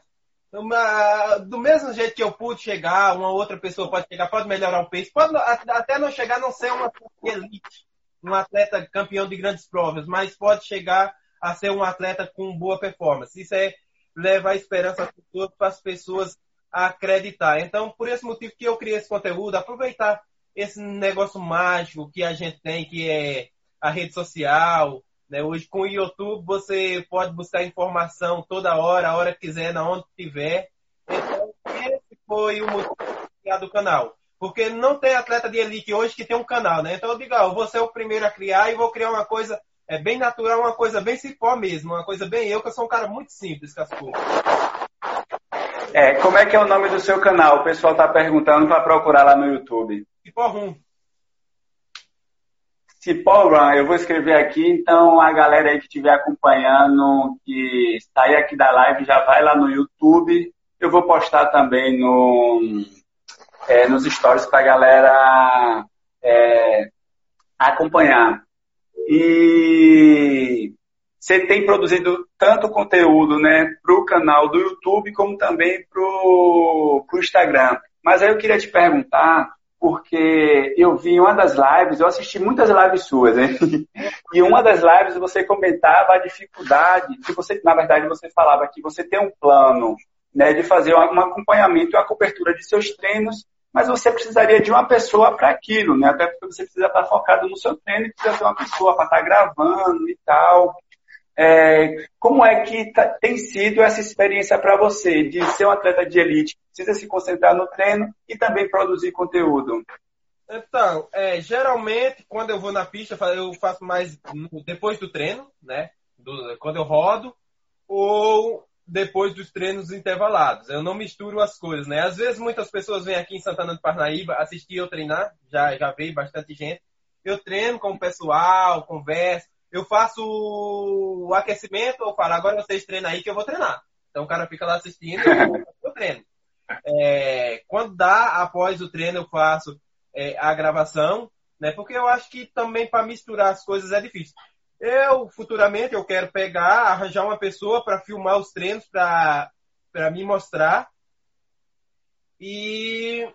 Uma, do mesmo jeito que eu pude chegar, uma outra pessoa pode chegar, pode melhorar o pace, pode até não chegar não ser uma elite, um atleta campeão de grandes provas, mas pode chegar a ser um atleta com boa performance. Isso é levar esperança para as pessoas acreditar. Então, por esse motivo que eu criei esse conteúdo, aproveitar esse negócio mágico que a gente tem, que é a rede social. Né? Hoje, com o YouTube, você pode buscar informação toda hora, a hora que quiser, na onde tiver. Então, esse foi o motivo do canal. Porque não tem atleta de elite hoje que tem um canal, né? Então eu digo, ah, eu vou ser o primeiro a criar e vou criar uma coisa é bem natural, uma coisa bem cipó mesmo, uma coisa bem eu, que eu sou um cara muito simples coisas. É, como é que é o nome do seu canal? O pessoal está perguntando para procurar lá no YouTube. Cipó Rum. Cipó Run, eu vou escrever aqui, então a galera aí que estiver acompanhando, que sair aqui da live, já vai lá no YouTube. Eu vou postar também no, é, nos stories para a galera é, acompanhar. E você tem produzido tanto conteúdo né, para o canal do YouTube como também para o Instagram. Mas aí eu queria te perguntar, porque eu vi uma das lives, eu assisti muitas lives suas, né? e uma das lives você comentava a dificuldade, que você, na verdade, você falava que você tem um plano né, de fazer um acompanhamento e uma cobertura de seus treinos mas você precisaria de uma pessoa para aquilo, né? Até porque você precisa estar focado no seu treino, precisa ter uma pessoa para estar gravando e tal. É, como é que tá, tem sido essa experiência para você de ser um atleta de elite? Precisa se concentrar no treino e também produzir conteúdo. Então, é, geralmente, quando eu vou na pista, eu faço mais depois do treino, né? Do, quando eu rodo, ou depois dos treinos intervalados. Eu não misturo as coisas, né? Às vezes muitas pessoas vêm aqui em Santana do Parnaíba assistir eu treinar, já, já veio bastante gente. Eu treino com o pessoal, converso, eu faço o aquecimento, eu falo, agora vocês treinam aí que eu vou treinar. Então o cara fica lá assistindo eu, eu treino. É, quando dá, após o treino, eu faço é, a gravação, né? Porque eu acho que também para misturar as coisas é difícil. Eu, futuramente, eu quero pegar, arranjar uma pessoa para filmar os treinos, para me mostrar. E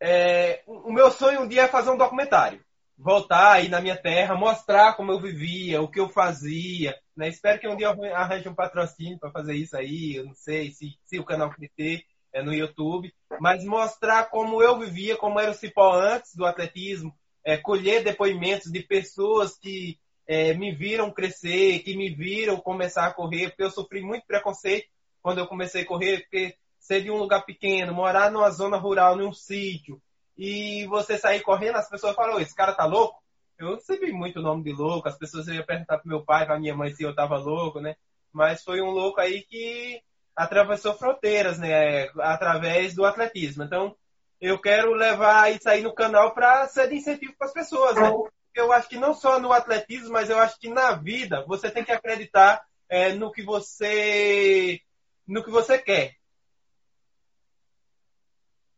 é, o meu sonho um dia é fazer um documentário. Voltar aí na minha terra, mostrar como eu vivia, o que eu fazia. Né? Espero que um dia eu arranje um patrocínio para fazer isso aí. Eu não sei se, se o canal crescer é no YouTube. Mas mostrar como eu vivia, como era o cipó antes do atletismo, é, colher depoimentos de pessoas que é, me viram crescer, que me viram começar a correr, porque eu sofri muito preconceito quando eu comecei a correr, porque ser de um lugar pequeno, morar numa zona rural, num sítio, e você sair correndo, as pessoas falam, esse cara tá louco? Eu recebi muito nome de louco, as pessoas iam perguntar pro meu pai, pra minha mãe se eu tava louco, né? Mas foi um louco aí que atravessou fronteiras, né? Através do atletismo. Então, eu quero levar isso aí no canal para ser de incentivo para as pessoas, né? Eu acho que não só no atletismo, mas eu acho que na vida você tem que acreditar é, no que você no que você quer.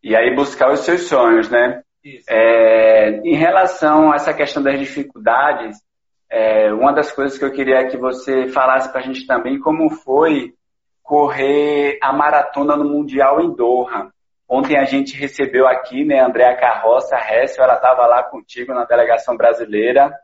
E aí buscar os seus sonhos, né? É, em relação a essa questão das dificuldades, é, uma das coisas que eu queria que você falasse para a gente também, como foi correr a maratona no Mundial em Doha. Ontem a gente recebeu aqui, né, Andréa Carroça Hessel, ela estava lá contigo na delegação brasileira.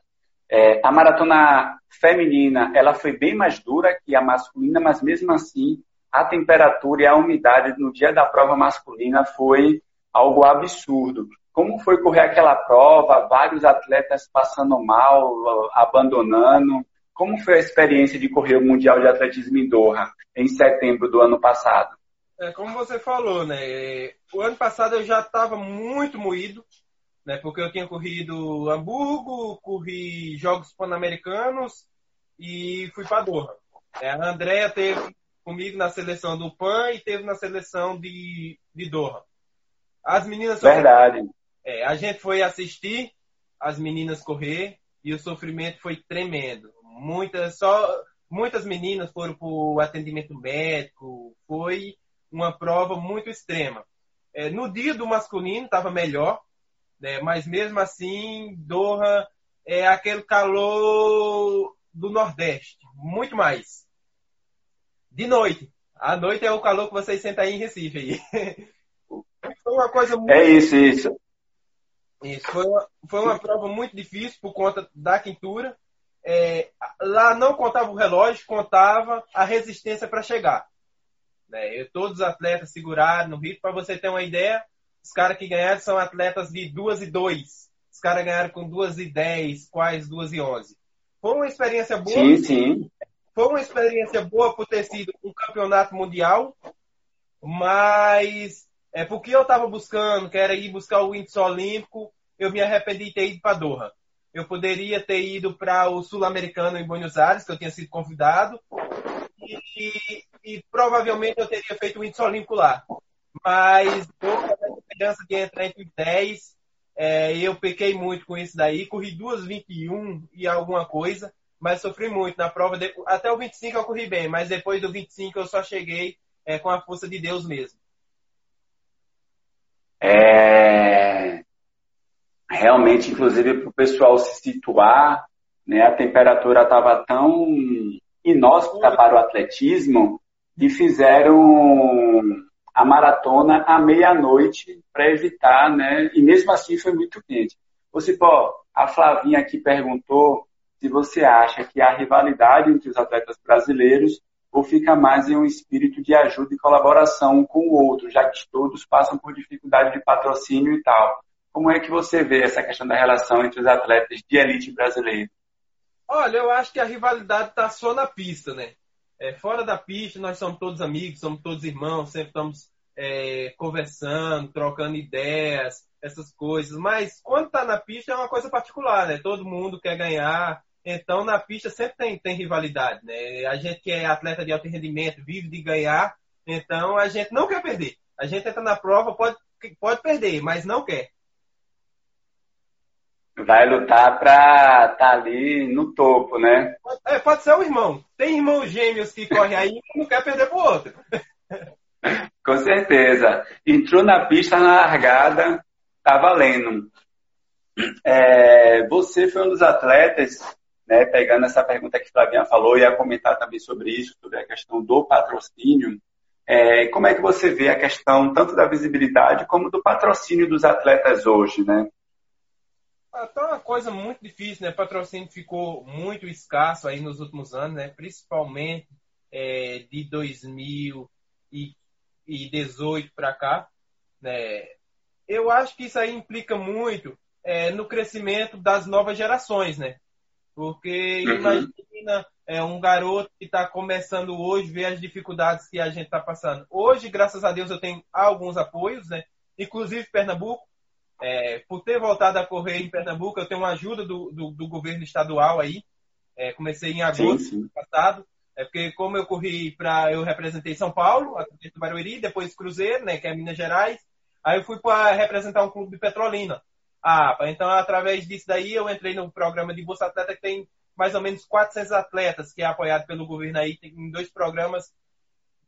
É, a maratona feminina, ela foi bem mais dura que a masculina, mas mesmo assim, a temperatura e a umidade no dia da prova masculina foi algo absurdo. Como foi correr aquela prova? Vários atletas passando mal, abandonando. Como foi a experiência de correr o Mundial de Atletismo em Doha, em setembro do ano passado? É, como você falou, né? O ano passado eu já estava muito moído, né? Porque eu tinha corrido Hamburgo, corri Jogos Pan-Americanos e fui para Doha. É, a Andrea teve comigo na seleção do PAN e teve na seleção de, de Doha. As meninas. Verdade. É, a gente foi assistir as meninas correr e o sofrimento foi tremendo. Muitas, só, muitas meninas foram para o atendimento médico. Foi uma prova muito extrema. É, no dia do masculino estava melhor, né? mas mesmo assim, Doha é aquele calor do Nordeste, muito mais. De noite. À noite é o calor que vocês sentem aí em Recife. Aí. Foi uma coisa muito... É isso, isso. Isso, foi uma, foi uma prova muito difícil por conta da quintura. É, lá não contava o relógio, contava a resistência para chegar. Né? Eu, todos os atletas seguraram no ritmo. Para você ter uma ideia, os caras que ganharam são atletas de 2 e 2. Os caras ganharam com 2 e 10, quase 2 e 11. Foi uma experiência boa. Sim, sim. Foi uma experiência boa por ter sido um campeonato mundial, mas é porque eu estava buscando, que era ir buscar o índice olímpico, eu me arrependi de ter ido para Doha. Eu poderia ter ido para o Sul-Americano em Buenos Aires, que eu tinha sido convidado, e, e, provavelmente eu teria feito o índice olímpico lá. Mas Doha, a esperança de entrar entre os 10, é, eu pequei muito com isso daí, corri 2,21 e alguma coisa, mas sofri muito na prova. De, até o 25 eu corri bem, mas depois do 25 eu só cheguei é, com a força de Deus mesmo. É, realmente, inclusive, para o pessoal se situar, né, a temperatura estava tão inóspita para o atletismo e fizeram a maratona à meia-noite para evitar, né? E mesmo assim foi muito quente. Você, pô, a Flavinha aqui perguntou se você acha que há rivalidade entre os atletas brasileiros ou fica mais em um espírito de ajuda e colaboração um com o outro, já que todos passam por dificuldade de patrocínio e tal. Como é que você vê essa questão da relação entre os atletas de elite brasileiro? Olha, eu acho que a rivalidade está só na pista, né? É, fora da pista, nós somos todos amigos, somos todos irmãos, sempre estamos é, conversando, trocando ideias, essas coisas. Mas quando está na pista é uma coisa particular, né? Todo mundo quer ganhar, então, na pista sempre tem, tem rivalidade, né? A gente que é atleta de alto rendimento, vive de ganhar, então a gente não quer perder. A gente entra na prova, pode, pode perder, mas não quer. Vai lutar para estar tá ali no topo, né? É, pode ser o irmão. Tem irmãos gêmeos que correm aí e não quer perder pro outro. Com certeza. Entrou na pista na largada, tá valendo. É, você foi um dos atletas né, pegando essa pergunta que a Flavinha falou, ia comentar também sobre isso, sobre a questão do patrocínio. É, como é que você vê a questão tanto da visibilidade como do patrocínio dos atletas hoje, né? Tá uma coisa muito difícil, né? O patrocínio ficou muito escasso aí nos últimos anos, né? Principalmente é, de 2018 para cá, né? Eu acho que isso aí implica muito é, no crescimento das novas gerações, né? Porque uhum. imagina é, um garoto que está começando hoje, ver as dificuldades que a gente está passando. Hoje, graças a Deus, eu tenho alguns apoios, né? Inclusive Pernambuco. É, por ter voltado a correr em Pernambuco, eu tenho uma ajuda do, do, do governo estadual aí. É, comecei em agosto sim, sim. passado. É porque como eu corri para eu representei São Paulo, através do Barueri, depois Cruzeiro, né, que é Minas Gerais. Aí eu fui para representar um clube de Petrolina. Ah, então através disso daí eu entrei no programa de Bolsa Atleta que tem mais ou menos 400 atletas que é apoiado pelo governo aí, tem dois programas.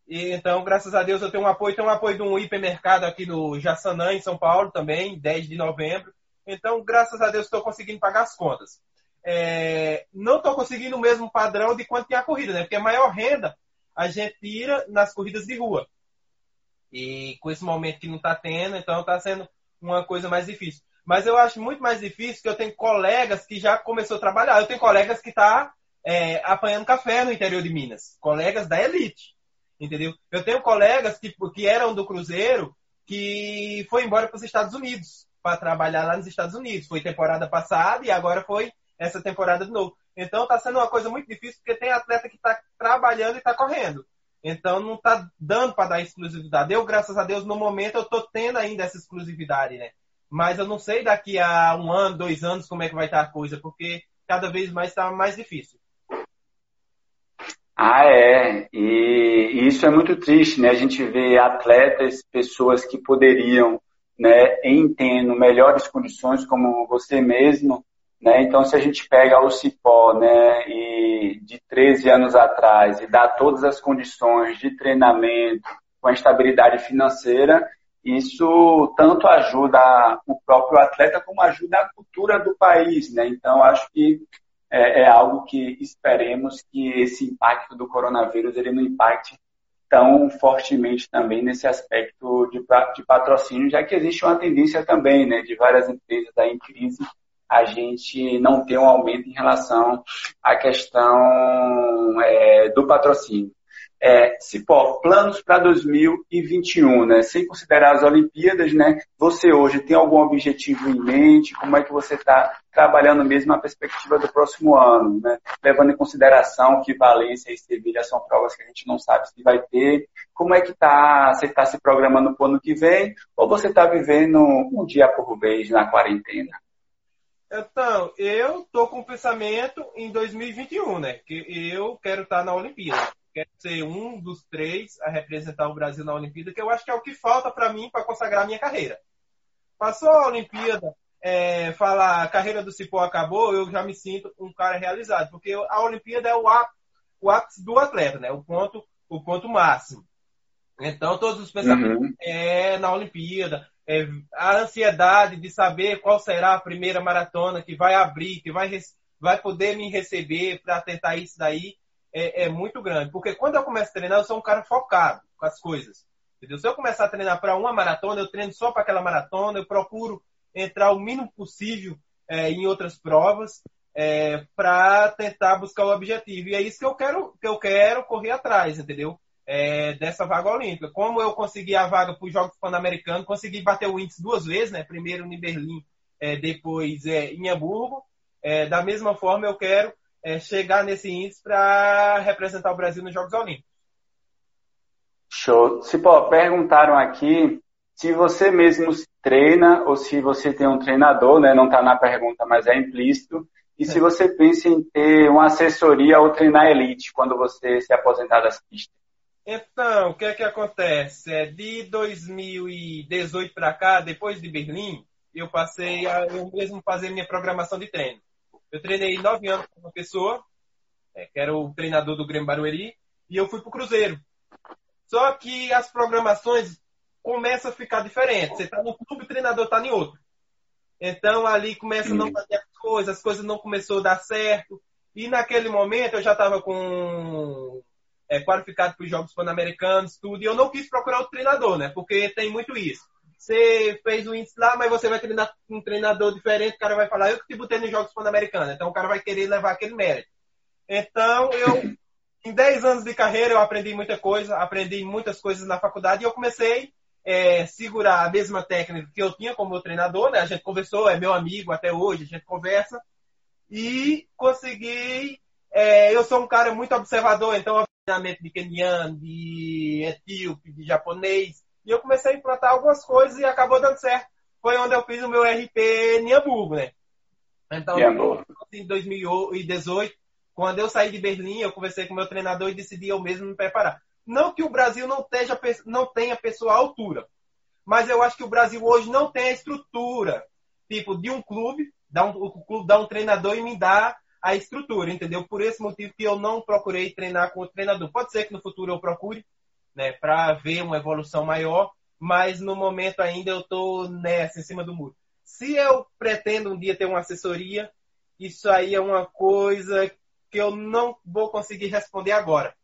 E, então, graças a Deus, eu tenho um apoio. Tenho um apoio de um hipermercado aqui no Jaçanã, em São Paulo, também, 10 de novembro. Então, graças a Deus, estou conseguindo pagar as contas. É, não estou conseguindo o mesmo padrão de quanto tem a corrida, né? Porque a maior renda a gente tira nas corridas de rua. E com esse momento que não está tendo, então está sendo uma coisa mais difícil. Mas eu acho muito mais difícil que eu tenho colegas que já começou a trabalhar. Eu tenho colegas que tá é, apanhando café no interior de Minas. Colegas da elite. Entendeu? Eu tenho colegas que, que eram do Cruzeiro que foi embora para os Estados Unidos para trabalhar lá nos Estados Unidos. Foi temporada passada e agora foi essa temporada de novo. Então está sendo uma coisa muito difícil porque tem atleta que está trabalhando e está correndo. Então não está dando para dar exclusividade. Eu, graças a Deus, no momento eu estou tendo ainda essa exclusividade, né? Mas eu não sei daqui a um ano, dois anos, como é que vai estar a coisa, porque cada vez mais está mais difícil. Ah, é. E, isso é muito triste, né? A gente vê atletas, pessoas que poderiam, né, em tendo melhores condições, como você mesmo, né? Então, se a gente pega o Cipó, né, e de 13 anos atrás e dá todas as condições de treinamento, com a estabilidade financeira, isso tanto ajuda o próprio atleta como ajuda a cultura do país, né? Então, acho que é, é, algo que esperemos que esse impacto do coronavírus ele não impacte tão fortemente também nesse aspecto de, de patrocínio, já que existe uma tendência também, né, de várias empresas aí em crise a gente não ter um aumento em relação à questão é, do patrocínio é, Cipó, planos para 2021, né? Sem considerar as Olimpíadas, né? Você hoje tem algum objetivo em mente? Como é que você está trabalhando mesmo a perspectiva do próximo ano, né? Levando em consideração que Valência e Sevilha são provas que a gente não sabe se vai ter. Como é que tá? Você está se programando para o ano que vem? Ou você está vivendo um dia por vez na quarentena? Então, eu tô com o pensamento em 2021, né? Que eu quero estar tá na Olimpíada quer ser um dos três a representar o Brasil na Olimpíada, que eu acho que é o que falta para mim para consagrar a minha carreira. Passou a Olimpíada, é, falar a carreira do Cipó acabou, eu já me sinto um cara realizado, porque a Olimpíada é o, o ápice do atleta, né? O ponto, o ponto máximo. Então, todos os pensamentos uhum. é na Olimpíada, é, a ansiedade de saber qual será a primeira maratona que vai abrir, que vai, vai poder me receber para tentar isso daí é, é, muito grande. Porque quando eu começo a treinar, eu sou um cara focado com as coisas. Entendeu? Se eu começar a treinar para uma maratona, eu treino só para aquela maratona, eu procuro entrar o mínimo possível é, em outras provas é, para tentar buscar o objetivo. E é isso que eu quero, que eu quero correr atrás, entendeu? É, dessa vaga olímpica. Como eu consegui a vaga para os Jogos Pan-Americanos, consegui bater o índice duas vezes, né? Primeiro em Berlim, é, depois é, em Hamburgo. Da mesma forma, eu quero é, chegar nesse índice para representar o Brasil nos Jogos Olímpicos. Show. Se pô, perguntaram aqui se você mesmo treina ou se você tem um treinador, né? Não está na pergunta, mas é implícito. E se é. você pensa em ter uma assessoria ou treinar elite quando você se aposentar das pistas? Então, o que é que acontece? É, de 2018 para cá, depois de Berlim, eu passei a eu mesmo fazer minha programação de treino. Eu treinei nove anos com uma pessoa, é, que era o treinador do Grêmio Barueri, e eu fui pro Cruzeiro. Só que as programações começam a ficar diferentes. Você está no clube, o treinador está em outro. Então ali começa a não fazer as coisas, as coisas não começou a dar certo. E naquele momento eu já estava com é, qualificado para os Jogos Pan-Americanos, tudo, e eu não quis procurar outro treinador, né? Porque tem muito isso. Você fez o índice lá, mas você vai treinar com um treinador diferente, o cara vai falar, eu que te botei nos Jogos Pan-Americanos. Então o cara vai querer levar aquele mérito. Então eu, em 10 anos de carreira, eu aprendi muita coisa, aprendi muitas coisas na faculdade e eu comecei é, segurar a mesma técnica que eu tinha como meu treinador, né? A gente conversou, é meu amigo até hoje, a gente conversa. E consegui. É, eu sou um cara muito observador, então, treinamento de keniano, de etíope, de japonês, e eu comecei a implantar algumas coisas e acabou dando certo. Foi onde eu fiz o meu RP em Hamburgo, né? Então, em 2018, quando eu saí de Berlim, eu conversei com o meu treinador e decidi eu mesmo me preparar. Não que o Brasil não, esteja, não tenha pessoa à altura, mas eu acho que o Brasil hoje não tem a estrutura, tipo, de um clube, dá um, o clube dá um treinador e me dá a estrutura, entendeu? Por esse motivo que eu não procurei treinar com o treinador. Pode ser que no futuro eu procure, né, para ver uma evolução maior, mas no momento ainda eu estou nessa, em cima do muro. Se eu pretendo um dia ter uma assessoria, isso aí é uma coisa que eu não vou conseguir responder agora.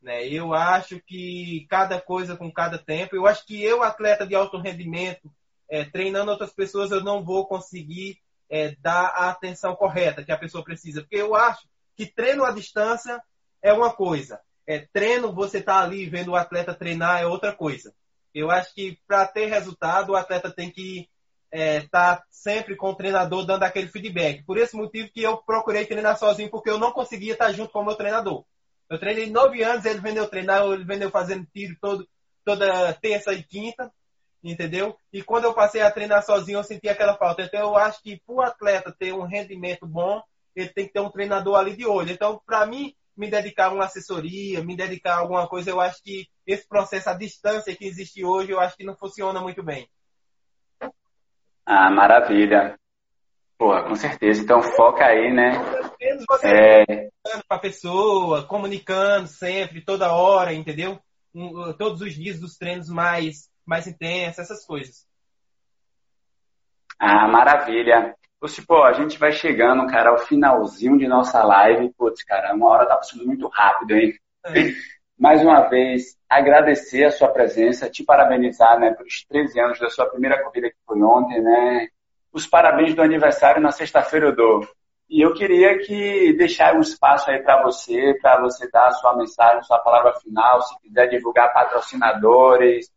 Né? Eu acho que cada coisa com cada tempo. Eu acho que eu, atleta de alto rendimento, é, treinando outras pessoas, eu não vou conseguir é, dar a atenção correta que a pessoa precisa. Porque eu acho que treino à distância é uma coisa, é, treino, você tá ali vendo o atleta treinar é outra coisa. Eu acho que para ter resultado, o atleta tem que estar é, tá sempre com o treinador dando aquele feedback. Por esse motivo que eu procurei treinar sozinho, porque eu não conseguia estar junto com o meu treinador. Eu treinei nove anos, ele vendeu treinar, ele vendeu fazendo tiro todo, toda terça e quinta. entendeu? E quando eu passei a treinar sozinho, eu senti aquela falta. Então, eu acho que para o atleta ter um rendimento bom, ele tem que ter um treinador ali de olho. Então, para mim, me dedicar a uma assessoria, me dedicar a alguma coisa, eu acho que esse processo, a distância que existe hoje, eu acho que não funciona muito bem. Ah, maravilha. Porra, com certeza. Então foca aí, né? Você é... para a pessoa, comunicando sempre, toda hora, entendeu? Todos os dias dos treinos mais, mais intensos, essas coisas. Ah, maravilha. Tipo, a gente vai chegando, cara, ao finalzinho de nossa live. Putz, cara, uma hora tá passando muito rápido, hein? É. Mais uma vez, agradecer a sua presença, te parabenizar, né, pelos 13 anos da sua primeira corrida que foi ontem, né? Os parabéns do aniversário na sexta-feira eu dou. E eu queria que deixar um espaço aí para você, para você dar a sua mensagem, sua palavra final, se quiser divulgar patrocinadores.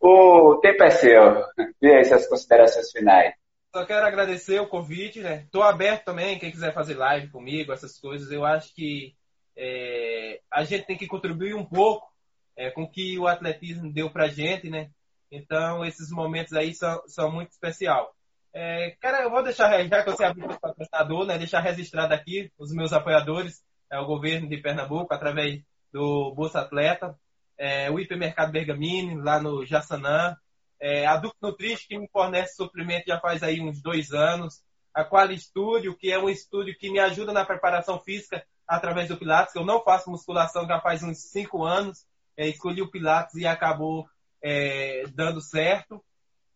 O tempo é seu. Dê aí suas considerações finais. Só quero agradecer o convite, né? Estou aberto também, quem quiser fazer live comigo, essas coisas. Eu acho que é, a gente tem que contribuir um pouco é, com o que o atletismo deu pra gente, né? Então, esses momentos aí são, são muito especial. É, cara, eu vou deixar, já que você abriu o patrocinador, né? Deixar registrado aqui os meus apoiadores, é o governo de Pernambuco, através do Bolsa Atleta, é, o Hipermercado Bergamini, lá no Jaçanã, é, a Duque Nutrition, que me fornece suplemento já faz aí uns dois anos. A Quali Studio, que é um estúdio que me ajuda na preparação física através do Pilates. Eu não faço musculação já faz uns cinco anos. É, escolhi o Pilates e acabou é, dando certo.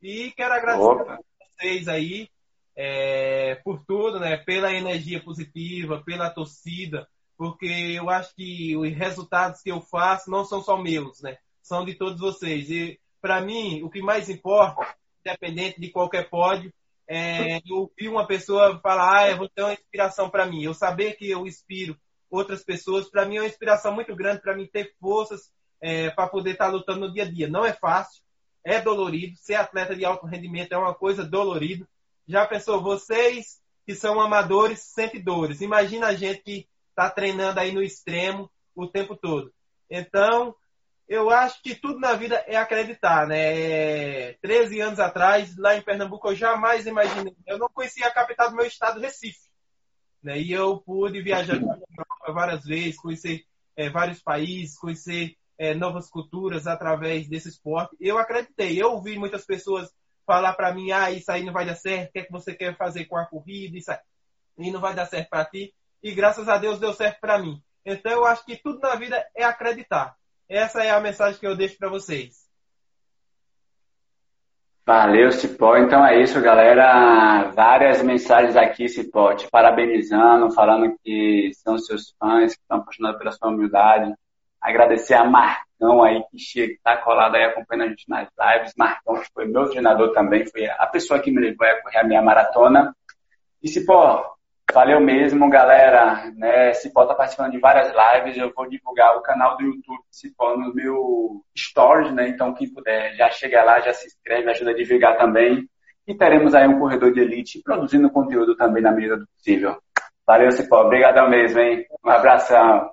E quero agradecer Opa. a vocês aí é, por tudo, né? Pela energia positiva, pela torcida, porque eu acho que os resultados que eu faço não são só meus, né? São de todos vocês. E para mim, o que mais importa, independente de qualquer pódio, é eu ouvir uma pessoa falar, ah, eu vou ter uma inspiração para mim. Eu saber que eu inspiro outras pessoas, para mim é uma inspiração muito grande para mim ter forças é, para poder estar tá lutando no dia a dia. Não é fácil, é dolorido. Ser atleta de alto rendimento é uma coisa dolorida. Já pensou, vocês que são amadores sentem dores. Imagina a gente que está treinando aí no extremo o tempo todo. Então, eu acho que tudo na vida é acreditar, né? 13 anos atrás, lá em Pernambuco, eu jamais imaginei. Eu não conhecia a capital do meu estado, Recife. Né? E eu pude viajar várias vezes, conhecer é, vários países, conhecer é, novas culturas através desse esporte. Eu acreditei. Eu ouvi muitas pessoas falar para mim: ah, isso aí não vai dar certo, o que é que você quer fazer com a corrida? Isso aí não vai dar certo para ti. E graças a Deus deu certo para mim. Então eu acho que tudo na vida é acreditar. Essa é a mensagem que eu deixo para vocês. Valeu, Cipó. Então é isso, galera. Várias mensagens aqui, Cipó, te parabenizando, falando que são seus fãs, que estão apaixonados pela sua humildade. Agradecer a Marcão aí, que chega, está colado aí acompanhando a gente nas lives. Marcão, que foi meu treinador também, foi a pessoa que me levou a correr a minha maratona. E Cipó, Valeu mesmo, galera. Né, Cipó está participando de várias lives. Eu vou divulgar o canal do YouTube Cipó no meu stories, né? Então, quem puder, já chega lá, já se inscreve, ajuda a divulgar também. E teremos aí um corredor de elite produzindo conteúdo também na medida do possível. Valeu, Cipó. Obrigadão mesmo, hein? Um abração.